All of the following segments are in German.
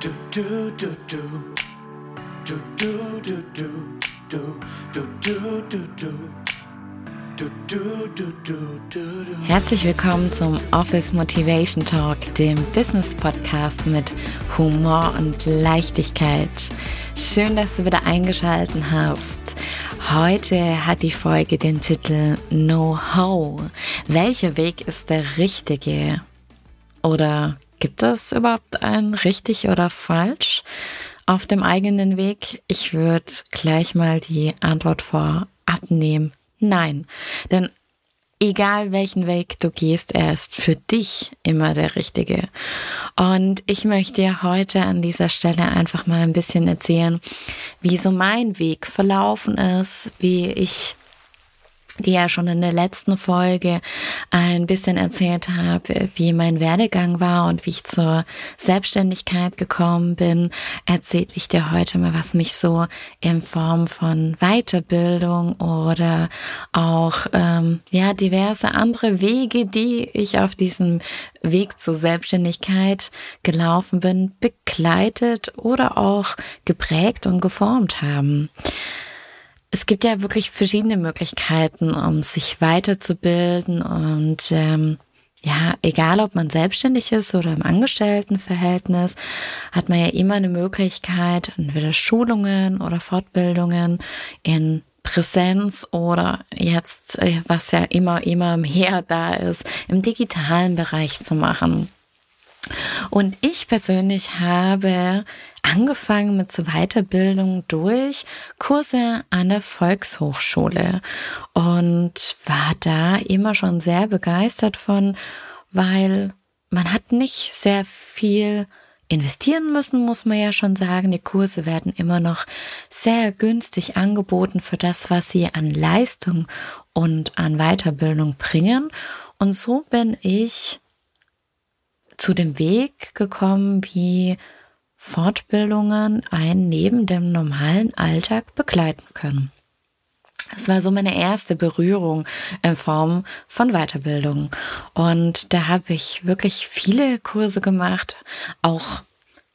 Du, du, du, du. Du, du, du, du. Du, du, du, du, du. Herzlich willkommen zum Office Motivation Talk, dem Business Podcast mit Humor und Leichtigkeit. Schön, dass du wieder eingeschaltet hast. Heute hat die Folge den Titel Know-how. Welcher Weg ist der richtige? Oder gibt es überhaupt ein richtig oder falsch auf dem eigenen Weg? Ich würde gleich mal die Antwort vorab nehmen. Nein, denn egal welchen Weg du gehst, er ist für dich immer der richtige. Und ich möchte dir heute an dieser Stelle einfach mal ein bisschen erzählen, wie so mein Weg verlaufen ist, wie ich die ja schon in der letzten Folge ein bisschen erzählt habe, wie mein Werdegang war und wie ich zur Selbstständigkeit gekommen bin, erzähle ich dir heute mal, was mich so in Form von Weiterbildung oder auch ähm, ja diverse andere Wege, die ich auf diesem Weg zur Selbstständigkeit gelaufen bin, begleitet oder auch geprägt und geformt haben es gibt ja wirklich verschiedene Möglichkeiten, um sich weiterzubilden und ähm, ja, egal ob man selbstständig ist oder im Angestelltenverhältnis, hat man ja immer eine Möglichkeit, entweder Schulungen oder Fortbildungen in Präsenz oder jetzt, äh, was ja immer, immer mehr da ist, im digitalen Bereich zu machen. Und ich persönlich habe angefangen mit so Weiterbildung durch Kurse an der Volkshochschule und war da immer schon sehr begeistert von, weil man hat nicht sehr viel investieren müssen, muss man ja schon sagen. Die Kurse werden immer noch sehr günstig angeboten für das, was sie an Leistung und an Weiterbildung bringen. Und so bin ich zu dem Weg gekommen, wie Fortbildungen einen neben dem normalen Alltag begleiten können. Das war so meine erste Berührung in Form von Weiterbildung. Und da habe ich wirklich viele Kurse gemacht, auch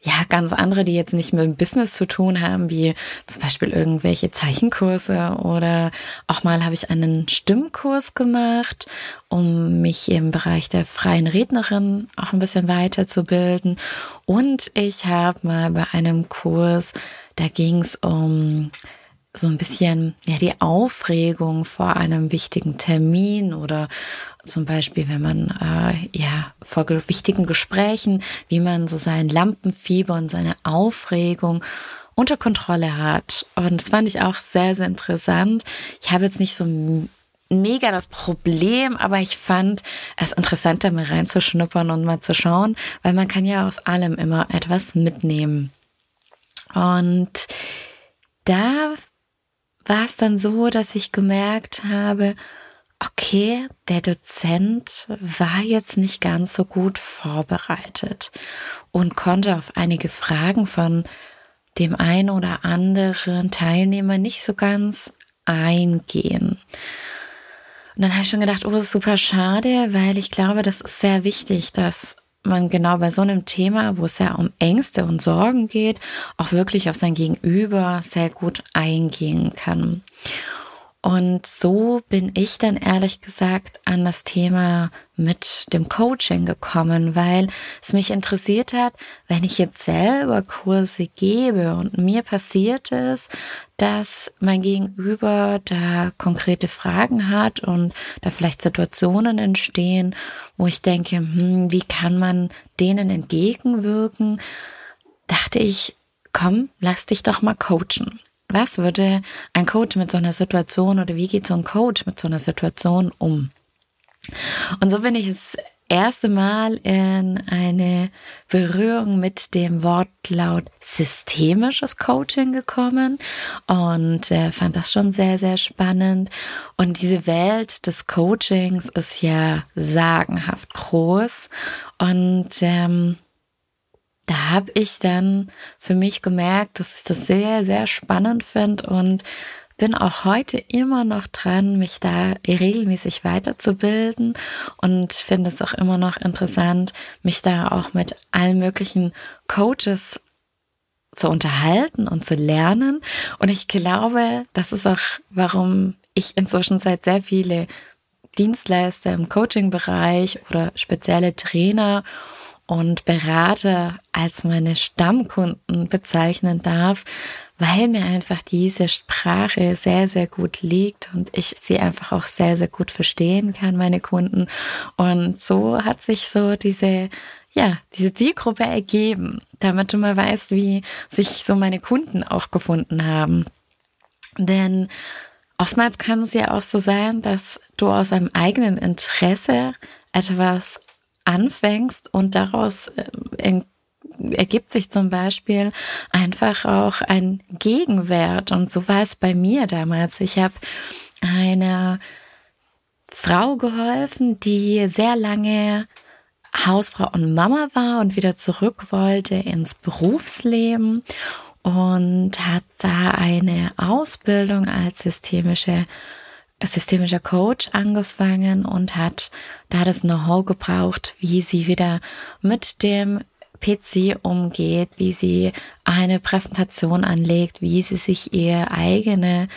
ja, ganz andere, die jetzt nicht mit dem Business zu tun haben, wie zum Beispiel irgendwelche Zeichenkurse oder auch mal habe ich einen Stimmkurs gemacht, um mich im Bereich der freien Rednerin auch ein bisschen weiterzubilden. Und ich habe mal bei einem Kurs, da ging es um so ein bisschen ja die Aufregung vor einem wichtigen Termin oder zum Beispiel, wenn man äh, ja vor wichtigen Gesprächen, wie man so sein Lampenfieber und seine Aufregung unter Kontrolle hat. Und das fand ich auch sehr, sehr interessant. Ich habe jetzt nicht so mega das Problem, aber ich fand es interessant, da mal reinzuschnuppern und mal zu schauen, weil man kann ja aus allem immer etwas mitnehmen. Und da war es dann so, dass ich gemerkt habe, okay, der Dozent war jetzt nicht ganz so gut vorbereitet und konnte auf einige Fragen von dem einen oder anderen Teilnehmer nicht so ganz eingehen. Und dann habe ich schon gedacht, oh, ist super schade, weil ich glaube, das ist sehr wichtig, dass man genau bei so einem Thema, wo es ja um Ängste und Sorgen geht, auch wirklich auf sein Gegenüber sehr gut eingehen kann. Und so bin ich dann ehrlich gesagt an das Thema mit dem Coaching gekommen, weil es mich interessiert hat, wenn ich jetzt selber Kurse gebe und mir passiert es, dass mein Gegenüber da konkrete Fragen hat und da vielleicht Situationen entstehen, wo ich denke, hm, wie kann man denen entgegenwirken, dachte ich, komm, lass dich doch mal coachen. Was würde ein Coach mit so einer Situation oder wie geht so ein Coach mit so einer Situation um? Und so bin ich das erste Mal in eine Berührung mit dem Wortlaut systemisches Coaching gekommen und äh, fand das schon sehr, sehr spannend. Und diese Welt des Coachings ist ja sagenhaft groß und ähm, da habe ich dann für mich gemerkt, dass ich das sehr, sehr spannend finde und bin auch heute immer noch dran, mich da regelmäßig weiterzubilden und finde es auch immer noch interessant, mich da auch mit allen möglichen Coaches zu unterhalten und zu lernen. Und ich glaube, das ist auch, warum ich inzwischen seit sehr viele Dienstleister im Coaching-Bereich oder spezielle Trainer und Berater als meine Stammkunden bezeichnen darf, weil mir einfach diese Sprache sehr, sehr gut liegt und ich sie einfach auch sehr, sehr gut verstehen kann, meine Kunden. Und so hat sich so diese, ja, diese Zielgruppe ergeben, damit du mal weißt, wie sich so meine Kunden auch gefunden haben. Denn oftmals kann es ja auch so sein, dass du aus einem eigenen Interesse etwas anfängst und daraus äh, ergibt sich zum Beispiel einfach auch ein Gegenwert. Und so war es bei mir damals. Ich habe einer Frau geholfen, die sehr lange Hausfrau und Mama war und wieder zurück wollte ins Berufsleben und hat da eine Ausbildung als systemische systemischer Coach angefangen und hat da das Know-how gebraucht, wie sie wieder mit dem PC umgeht, wie sie eine Präsentation anlegt, wie sie sich ihre eigene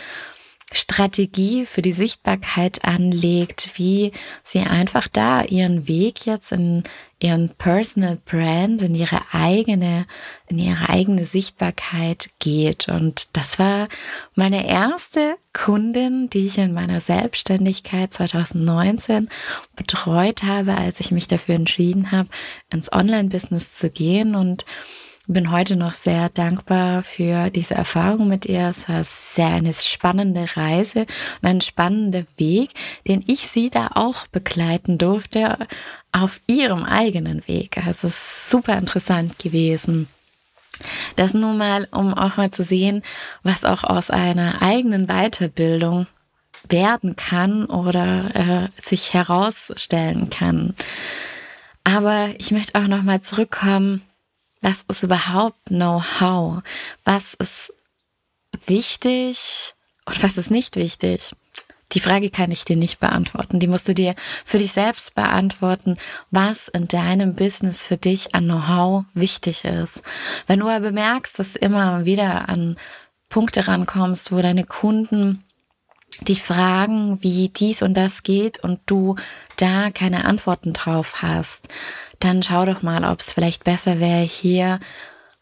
Strategie für die Sichtbarkeit anlegt, wie sie einfach da ihren Weg jetzt in ihren Personal Brand, in ihre eigene, in ihre eigene Sichtbarkeit geht. Und das war meine erste Kundin, die ich in meiner Selbstständigkeit 2019 betreut habe, als ich mich dafür entschieden habe, ins Online-Business zu gehen und bin heute noch sehr dankbar für diese Erfahrung mit ihr. Es war sehr eine spannende Reise und ein spannender Weg, den ich sie da auch begleiten durfte auf ihrem eigenen Weg. Also es ist super interessant gewesen. Das nun mal, um auch mal zu sehen, was auch aus einer eigenen Weiterbildung werden kann oder äh, sich herausstellen kann. Aber ich möchte auch noch mal zurückkommen was ist überhaupt Know-how? Was ist wichtig und was ist nicht wichtig? Die Frage kann ich dir nicht beantworten. Die musst du dir für dich selbst beantworten, was in deinem Business für dich an Know-how wichtig ist. Wenn du aber bemerkst, dass du immer wieder an Punkte rankommst, wo deine Kunden dich fragen, wie dies und das geht und du da keine Antworten drauf hast, dann schau doch mal, ob es vielleicht besser wäre, hier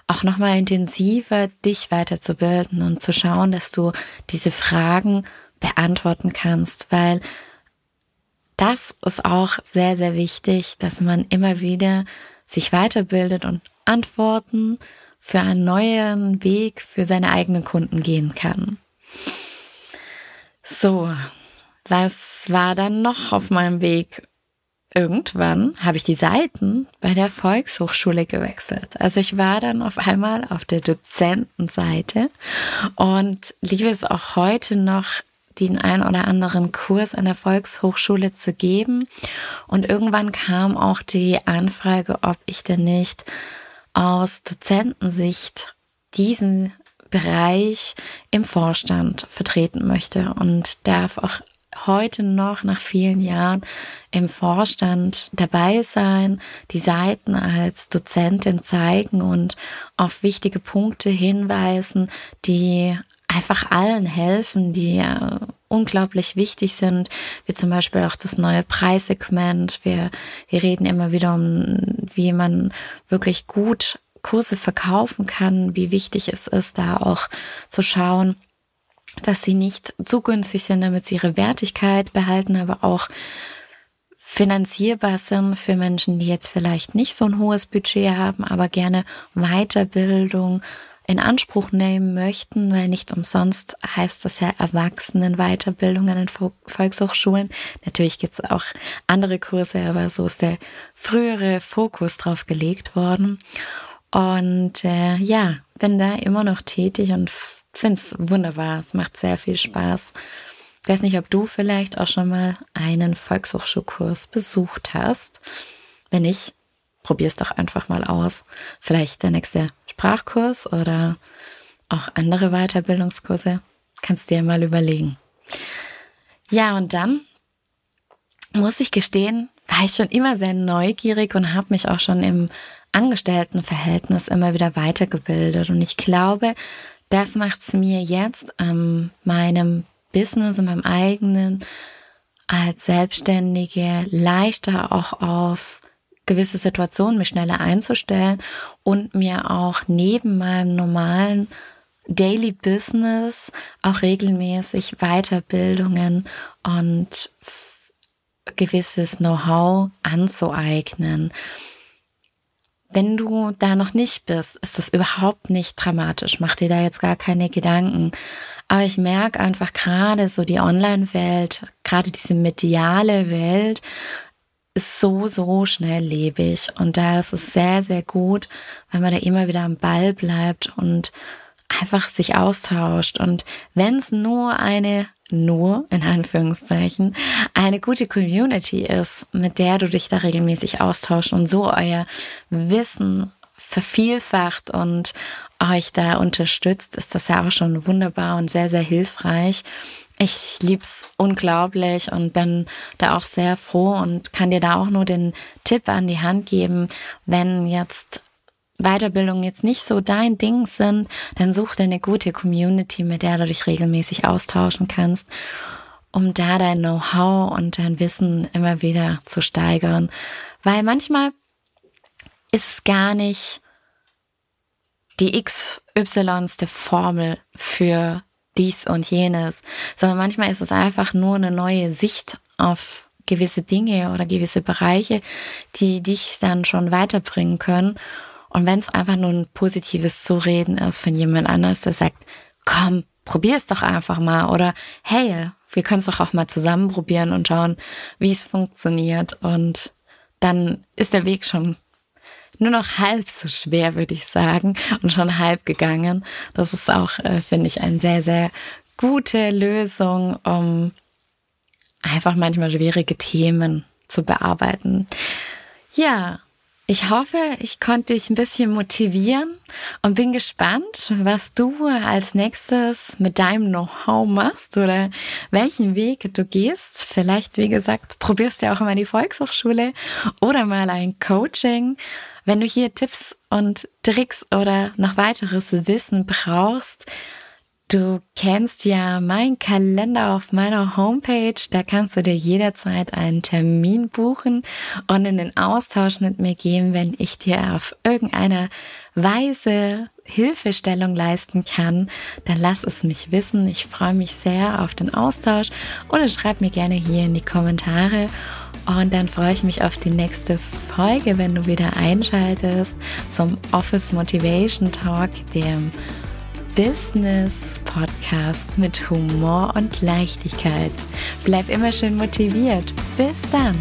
auch nochmal intensiver dich weiterzubilden und zu schauen, dass du diese Fragen beantworten kannst, weil das ist auch sehr, sehr wichtig, dass man immer wieder sich weiterbildet und Antworten für einen neuen Weg für seine eigenen Kunden gehen kann. So, was war dann noch auf meinem Weg? irgendwann habe ich die Seiten bei der Volkshochschule gewechselt. Also ich war dann auf einmal auf der Dozentenseite und liebe es auch heute noch, den ein oder anderen Kurs an der Volkshochschule zu geben. Und irgendwann kam auch die Anfrage, ob ich denn nicht aus Dozentensicht diesen Bereich im Vorstand vertreten möchte und darf auch heute noch nach vielen Jahren im Vorstand dabei sein, die Seiten als Dozentin zeigen und auf wichtige Punkte hinweisen, die einfach allen helfen, die äh, unglaublich wichtig sind, wie zum Beispiel auch das neue Preissegment. Wir, wir reden immer wieder um, wie man wirklich gut Kurse verkaufen kann, wie wichtig es ist, da auch zu schauen, dass sie nicht zu günstig sind, damit sie ihre Wertigkeit behalten, aber auch finanzierbar sind für Menschen, die jetzt vielleicht nicht so ein hohes Budget haben, aber gerne Weiterbildung in Anspruch nehmen möchten, weil nicht umsonst heißt das ja Erwachsenen-Weiterbildung an den Volkshochschulen. Natürlich gibt es auch andere Kurse, aber so ist der frühere Fokus drauf gelegt worden. Und äh, ja, bin da immer noch tätig und finde es wunderbar. Es macht sehr viel Spaß. Ich weiß nicht, ob du vielleicht auch schon mal einen Volkshochschulkurs besucht hast. Wenn nicht, probier es doch einfach mal aus. Vielleicht der nächste Sprachkurs oder auch andere Weiterbildungskurse. Kannst dir mal überlegen. Ja, und dann muss ich gestehen, war ich schon immer sehr neugierig und habe mich auch schon im Angestelltenverhältnis immer wieder weitergebildet. Und ich glaube, das macht es mir jetzt ähm, meinem Business, in meinem eigenen als Selbstständige leichter auch auf gewisse Situationen mich schneller einzustellen und mir auch neben meinem normalen Daily Business auch regelmäßig Weiterbildungen und gewisses Know-how anzueignen. Wenn du da noch nicht bist, ist das überhaupt nicht dramatisch. Mach dir da jetzt gar keine Gedanken. Aber ich merke einfach gerade so die Online-Welt, gerade diese mediale Welt, ist so, so schnelllebig. Und da ist es sehr, sehr gut, wenn man da immer wieder am Ball bleibt und einfach sich austauscht. Und wenn es nur eine, nur in Anführungszeichen, eine gute Community ist, mit der du dich da regelmäßig austauscht und so euer Wissen vervielfacht und euch da unterstützt, ist das ja auch schon wunderbar und sehr, sehr hilfreich. Ich lieb's unglaublich und bin da auch sehr froh und kann dir da auch nur den Tipp an die Hand geben, wenn jetzt Weiterbildungen jetzt nicht so dein Ding sind, dann such dir eine gute Community, mit der du dich regelmäßig austauschen kannst, um da dein Know-how und dein Wissen immer wieder zu steigern. Weil manchmal ist es gar nicht die XYste Formel für dies und jenes, sondern manchmal ist es einfach nur eine neue Sicht auf gewisse Dinge oder gewisse Bereiche, die dich dann schon weiterbringen können. Und wenn es einfach nur ein positives Zureden ist von jemand anders, der sagt, komm, probier es doch einfach mal oder hey, wir können es doch auch mal zusammen probieren und schauen, wie es funktioniert. Und dann ist der Weg schon nur noch halb so schwer, würde ich sagen, und schon halb gegangen. Das ist auch, äh, finde ich, eine sehr, sehr gute Lösung, um einfach manchmal schwierige Themen zu bearbeiten. Ja, ich hoffe, ich konnte dich ein bisschen motivieren und bin gespannt, was du als nächstes mit deinem Know-how machst oder welchen Weg du gehst. Vielleicht, wie gesagt, probierst du ja auch immer die Volkshochschule oder mal ein Coaching. Wenn du hier Tipps und Tricks oder noch weiteres Wissen brauchst, Du kennst ja meinen Kalender auf meiner Homepage. Da kannst du dir jederzeit einen Termin buchen und in den Austausch mit mir gehen, wenn ich dir auf irgendeine Weise Hilfestellung leisten kann, dann lass es mich wissen. Ich freue mich sehr auf den Austausch oder schreib mir gerne hier in die Kommentare. Und dann freue ich mich auf die nächste Folge, wenn du wieder einschaltest zum Office Motivation Talk, dem Business Podcast mit Humor und Leichtigkeit. Bleib immer schön motiviert. Bis dann.